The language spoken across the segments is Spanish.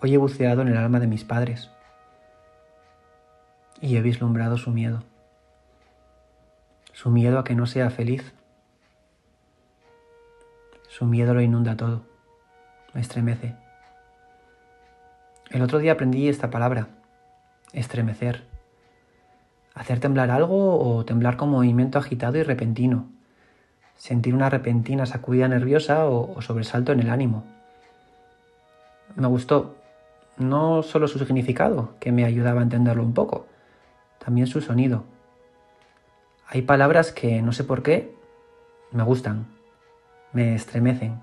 Hoy he buceado en el alma de mis padres y he vislumbrado su miedo, su miedo a que no sea feliz. Su miedo lo inunda todo, me estremece. El otro día aprendí esta palabra, estremecer. Hacer temblar algo o temblar con movimiento agitado y repentino. Sentir una repentina sacudida nerviosa o, o sobresalto en el ánimo. Me gustó no solo su significado, que me ayudaba a entenderlo un poco, también su sonido. Hay palabras que no sé por qué me gustan, me estremecen.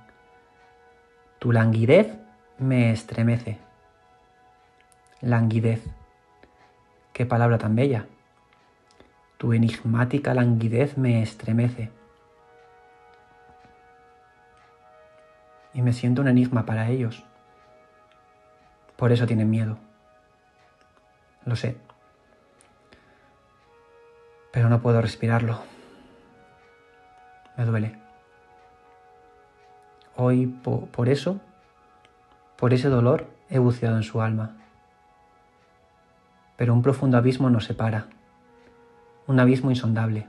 Tu languidez me estremece. Languidez. Qué palabra tan bella. Tu enigmática languidez me estremece. Y me siento un enigma para ellos. Por eso tienen miedo. Lo sé pero no puedo respirarlo. Me duele. Hoy por eso, por ese dolor, he buceado en su alma. Pero un profundo abismo nos separa. Un abismo insondable.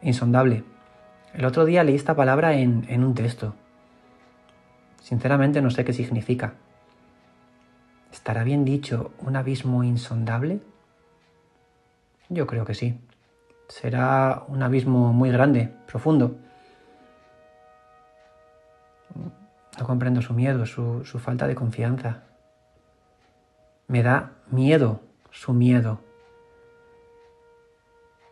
Insondable. El otro día leí esta palabra en, en un texto. Sinceramente no sé qué significa. ¿Estará bien dicho un abismo insondable? Yo creo que sí. Será un abismo muy grande, profundo. No comprendo su miedo, su, falta de confianza. Me da miedo su miedo.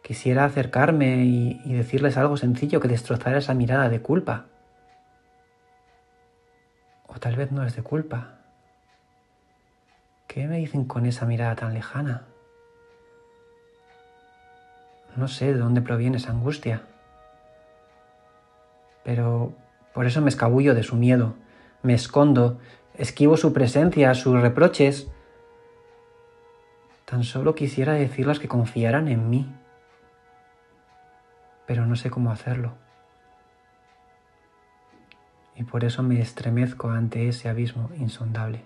Quisiera acercarme y, y, decirles algo sencillo que destrozara esa mirada de culpa. O tal vez no es de culpa. ¿Qué me dicen con esa mirada tan lejana? No sé de dónde proviene esa angustia. Pero por eso me escabullo de su miedo, me escondo, esquivo su presencia, sus reproches. Tan solo quisiera decirles que confiaran en mí, pero no sé cómo hacerlo. Y por eso me estremezco ante ese abismo insondable.